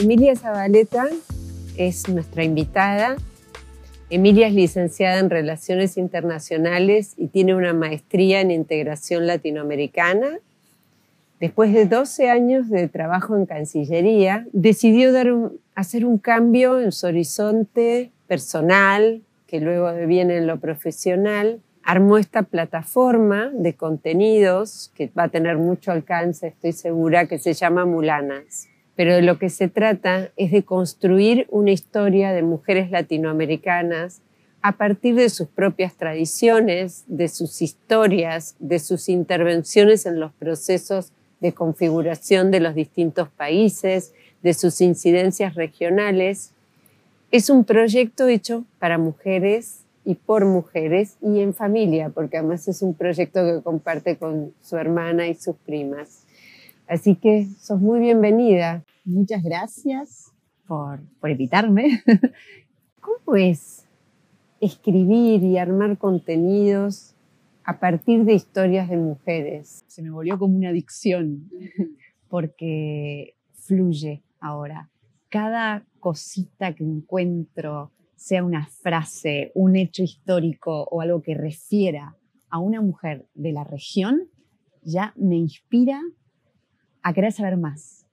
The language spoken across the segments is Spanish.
Emilia Zabaleta es nuestra invitada. Emilia es licenciada en Relaciones Internacionales y tiene una maestría en Integración Latinoamericana. Después de 12 años de trabajo en Cancillería, decidió hacer un cambio en su horizonte personal, que luego viene en lo profesional. Armó esta plataforma de contenidos que va a tener mucho alcance, estoy segura, que se llama Mulanas pero de lo que se trata es de construir una historia de mujeres latinoamericanas a partir de sus propias tradiciones, de sus historias, de sus intervenciones en los procesos de configuración de los distintos países, de sus incidencias regionales. Es un proyecto hecho para mujeres y por mujeres y en familia, porque además es un proyecto que comparte con su hermana y sus primas. Así que sos muy bienvenida. Muchas gracias por, invitarme. ¿Cómo es escribir y armar contenidos a partir de historias de mujeres? Se me volvió como una adicción porque fluye ahora. Cada cosita que encuentro, sea una frase, un hecho histórico o algo que refiera a una mujer de la región, ya me inspira a querer saber más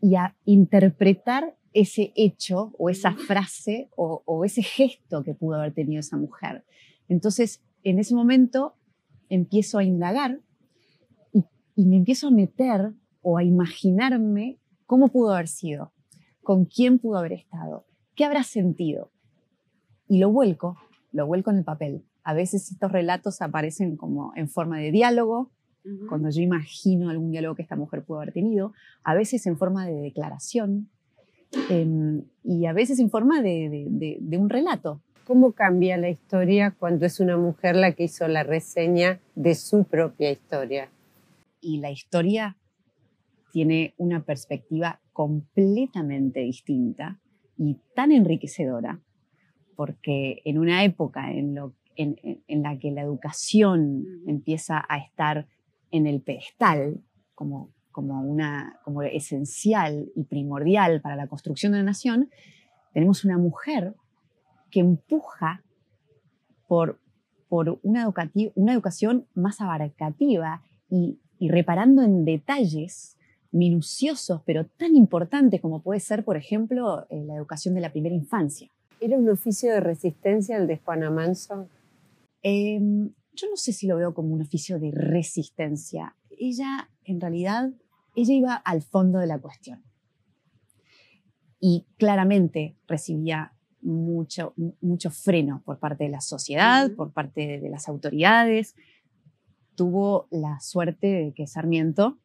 y a interpretar ese hecho o esa frase o, ese gesto que pudo haber tenido esa mujer. Entonces, en ese momento empiezo a indagar y, y me empiezo a meter o a imaginarme cómo pudo haber sido, con quién pudo haber estado, qué habrá sentido. Y lo vuelco, lo vuelco en el papel. A veces estos relatos aparecen como en forma de diálogo, cuando yo imagino algún diálogo que esta mujer pudo haber tenido, a veces en forma de declaración em, y a veces en forma de, de un relato. ¿Cómo cambia la historia cuando es una mujer la que hizo la reseña de su propia historia? Y la historia tiene una perspectiva completamente distinta y tan enriquecedora, porque en una época en, lo, en, en, la que la educación empieza a estar en el pedestal como, como, una, como esencial y primordial para la construcción de la nación, tenemos una mujer que empuja por, por una, una educación más abarcativa y, y reparando en detalles minuciosos, pero tan importantes como puede ser, por ejemplo, eh, la educación de la primera infancia. ¿Era un oficio de resistencia el de Juana Manso? Em, yo no sé si lo veo como un oficio de resistencia. Ella, en realidad, ella iba al fondo de la cuestión. Y claramente recibía mucho, mucho freno por parte de la sociedad, por parte de, las autoridades. Tuvo la suerte de que Sarmiento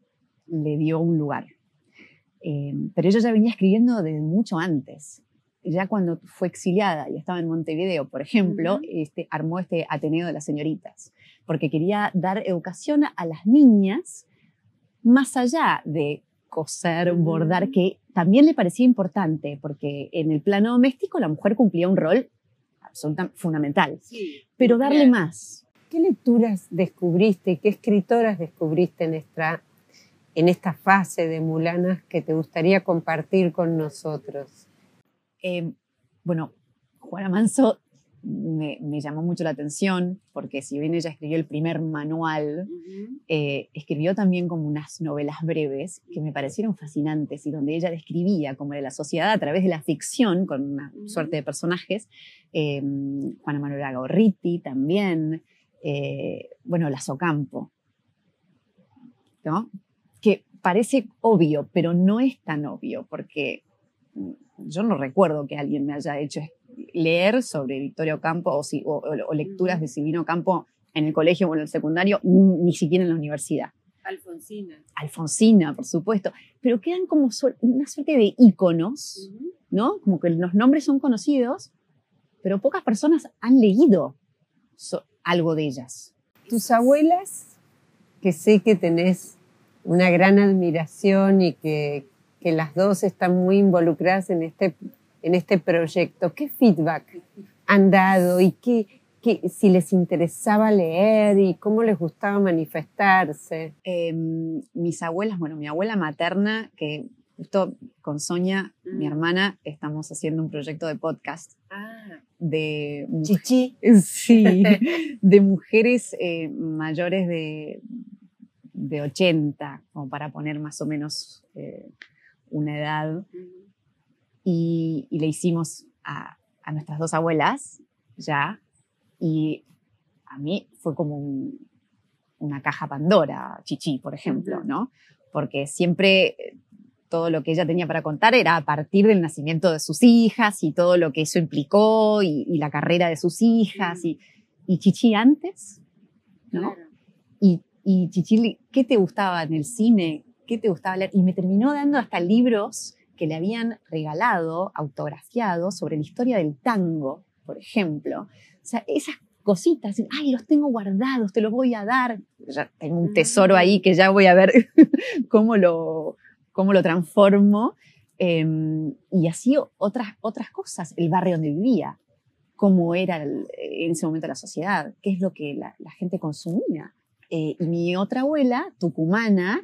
le dio un lugar. Eh, pero ella ya venía escribiendo desde mucho antes ya cuando fue exiliada y estaba en Montevideo, por ejemplo, este, armó este Ateneo de las Señoritas, porque quería dar educación a las niñas más allá de coser, bordar, que también le parecía importante, porque en el plano doméstico la mujer cumplía un rol absolutamente fundamental, pero darle más. ¿Qué lecturas descubriste, qué escritoras descubriste en esta, en esta fase de Mulanas que te gustaría compartir con nosotros? Eh, bueno, Juana Manso me, llamó mucho la atención porque si bien ella escribió el primer manual, eh, escribió también como unas novelas breves que me parecieron fascinantes y donde ella describía como de la sociedad a través de la ficción con una suerte de personajes. Eh, Juana Manuela Gorriti también, bueno, La Socampo, ¿no? que parece obvio, pero no es tan obvio porque yo no recuerdo que alguien me haya hecho leer sobre Victoria Ocampo o, o, lecturas de Silvino Campo en el colegio o en el secundario, ni siquiera en la universidad. Alfonsina. Alfonsina, por supuesto. Pero quedan como una suerte de íconos, ¿no? Como que los nombres son conocidos, pero pocas personas han leído algo de ellas. Tus abuelas, que sé que tenés una gran admiración y que que las dos están muy involucradas en este, en este proyecto. ¿Qué feedback han dado y qué, si les interesaba leer y cómo les gustaba manifestarse? Em, mis abuelas, bueno, mi abuela materna, que justo con Sonia, mi mm. hermana, estamos haciendo un proyecto de podcast. Ah. De Chichi. Sí, de mujeres eh, mayores de, de 80, como para poner más o menos eh, una edad. Y, le hicimos a, a, nuestras dos abuelas ya. Y a mí fue como una caja Pandora, Chichi, por ejemplo, ¿no? Porque siempre eh, todo lo que ella tenía para contar era a partir del nacimiento de sus hijas y todo lo que eso implicó y, la carrera de sus hijas y, y Chichi antes, ¿no? Y, y Chichi, ¿qué te gustaba en el cine? ¿Qué te gustaba leer? Y me terminó dando hasta libros que le habían regalado, autografiados, sobre la historia del tango, por ejemplo. O sea, esas cositas, ay, los tengo guardados, te los voy a dar. Ya tengo un tesoro ahí que ya voy a ver cómo lo, cómo lo transformo. Em, y así otras, otras cosas, el barrio donde vivía, cómo era en ese momento la sociedad, qué es lo que la, gente consumía. Eh, y mi otra abuela, tucumana,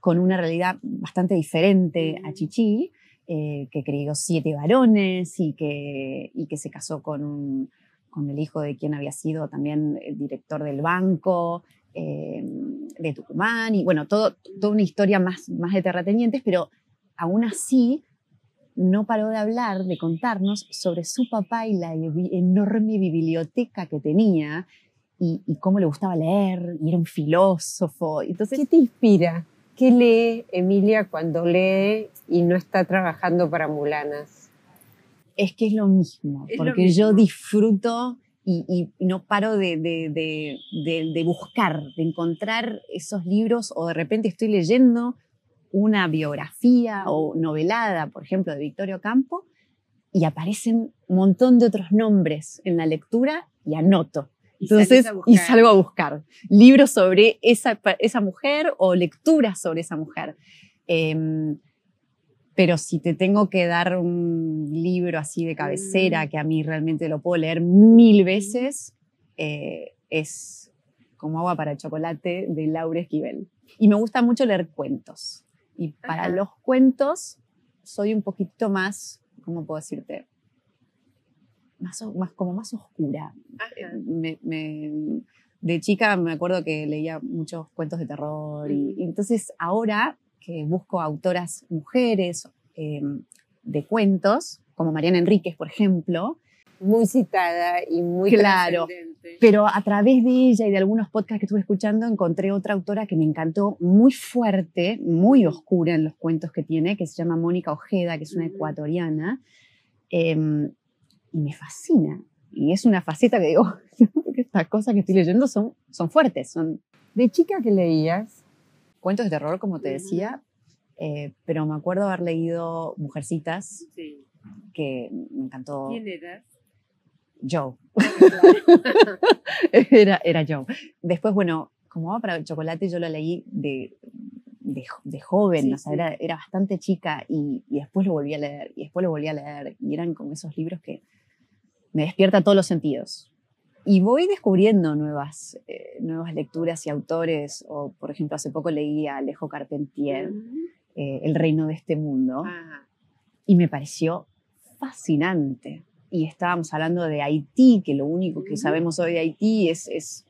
con una realidad bastante diferente a Chichi, eh, que crió siete varones y que, y que se casó con, con el hijo de quien había sido también el director del banco, eh, de Tucumán, y bueno, todo, toda una historia más, más de terratenientes, pero aún así no paró de hablar, de contarnos sobre su papá y la enorme biblioteca que tenía y, cómo le gustaba leer, y era un filósofo. Entonces, ¿Qué te inspira? ¿Qué lee Emilia cuando lee y no está trabajando para Mulanas? Es que es lo mismo, porque yo disfruto y, no paro de, de, buscar, de encontrar esos libros o de repente estoy leyendo una biografía o novelada, por ejemplo, de Victorio Campo, y aparecen un montón de otros nombres en la lectura y anoto. Entonces, y salgo a buscar libros sobre esa, esa mujer o lecturas sobre esa mujer. Em, pero si te tengo que dar un libro así de cabecera, mm. que a mí realmente lo puedo leer mil veces, eh, es Como agua para el chocolate de Laura Esquivel. Y me gusta mucho leer cuentos. Y para los cuentos soy un poquito más, ¿cómo puedo decirte? Más, más como más oscura. de chica me acuerdo que leía muchos cuentos de terror y entonces ahora que busco autoras mujeres em, de cuentos, como Mariana Enríquez, por ejemplo. Muy citada y muy claro. Pero a través de ella y de algunos podcasts que estuve escuchando, encontré otra autora que me encantó, muy fuerte, muy oscura en los cuentos que tiene, que se llama Mónica Ojeda, que es una ecuatoriana. Em, y me fascina. Y es una faceta que digo, estas cosas que estoy leyendo son, son fuertes. Son... ¿De chica que leías? cuentos de terror, como te decía, eh, pero me acuerdo haber leído Mujercitas, que me encantó. ¿Quién eras? Joe. era, era Joe. Después, bueno, como va para el chocolate, yo lo leí de, de, joven, o sea, era, era, bastante chica y, y, después lo volví a leer, y después lo volví a leer, y eran como esos libros que me despierta todos los sentidos. Y voy descubriendo nuevas, eh, nuevas lecturas y autores, o por ejemplo hace poco leí a Alejo Carpentier, eh, El reino de este mundo, y me pareció fascinante. Y estábamos hablando de Haití, que lo único que sabemos hoy de Haití es, es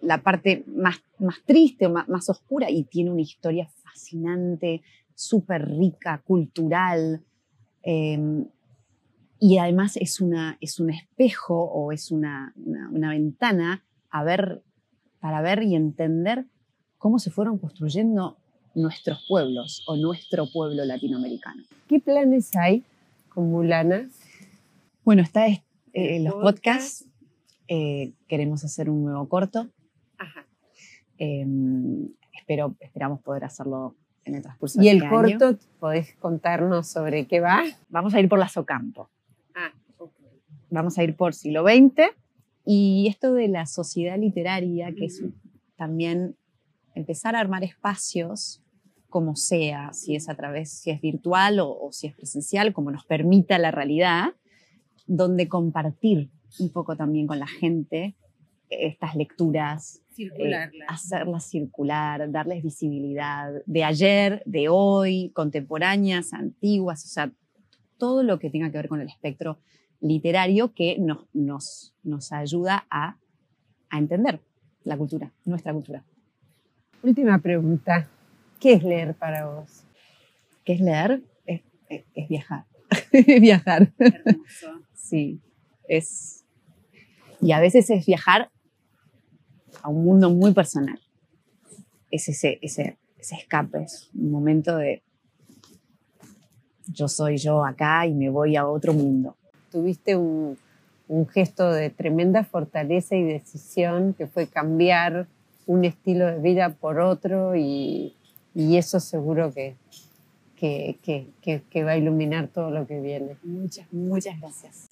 la parte más, más triste o más, más oscura, y tiene una historia fascinante, súper rica, cultural. Em, y además es, una, es un espejo o es una, una, ventana a ver, para ver y entender cómo se fueron construyendo nuestros pueblos o nuestro pueblo latinoamericano. ¿Qué planes hay con Mulana? Bueno, está eh, los podcasts. Eh, queremos hacer un nuevo corto. Em, espero, esperamos poder hacerlo en el transcurso ¿Y el corto, podés contarnos sobre qué va? Vamos a ir por la Socampo. Vamos a ir por siglo XX, y esto de la sociedad literaria, que es también empezar a armar espacios como sea, si es a través, si es virtual o, si es presencial, como nos permita la realidad, donde compartir un poco también con la gente estas lecturas, eh, hacerlas circular, darles visibilidad de ayer, de hoy, contemporáneas, antiguas, o sea, todo lo que tenga que ver con el espectro literario que nos, nos, nos ayuda a, a entender la cultura, nuestra cultura. Última pregunta. ¿Qué es leer para vos? ¿Qué es leer? Es, viajar. viajar. Hermoso. Sí. Es. Y a veces es viajar a un mundo muy personal. Es ese, ese, ese escape, es un momento de yo soy yo acá y me voy a otro mundo. Tuviste un, un gesto de tremenda fortaleza y decisión que fue cambiar un estilo de vida por otro y, eso seguro que, que, que, va a iluminar todo lo que viene. Muchas, muchas gracias.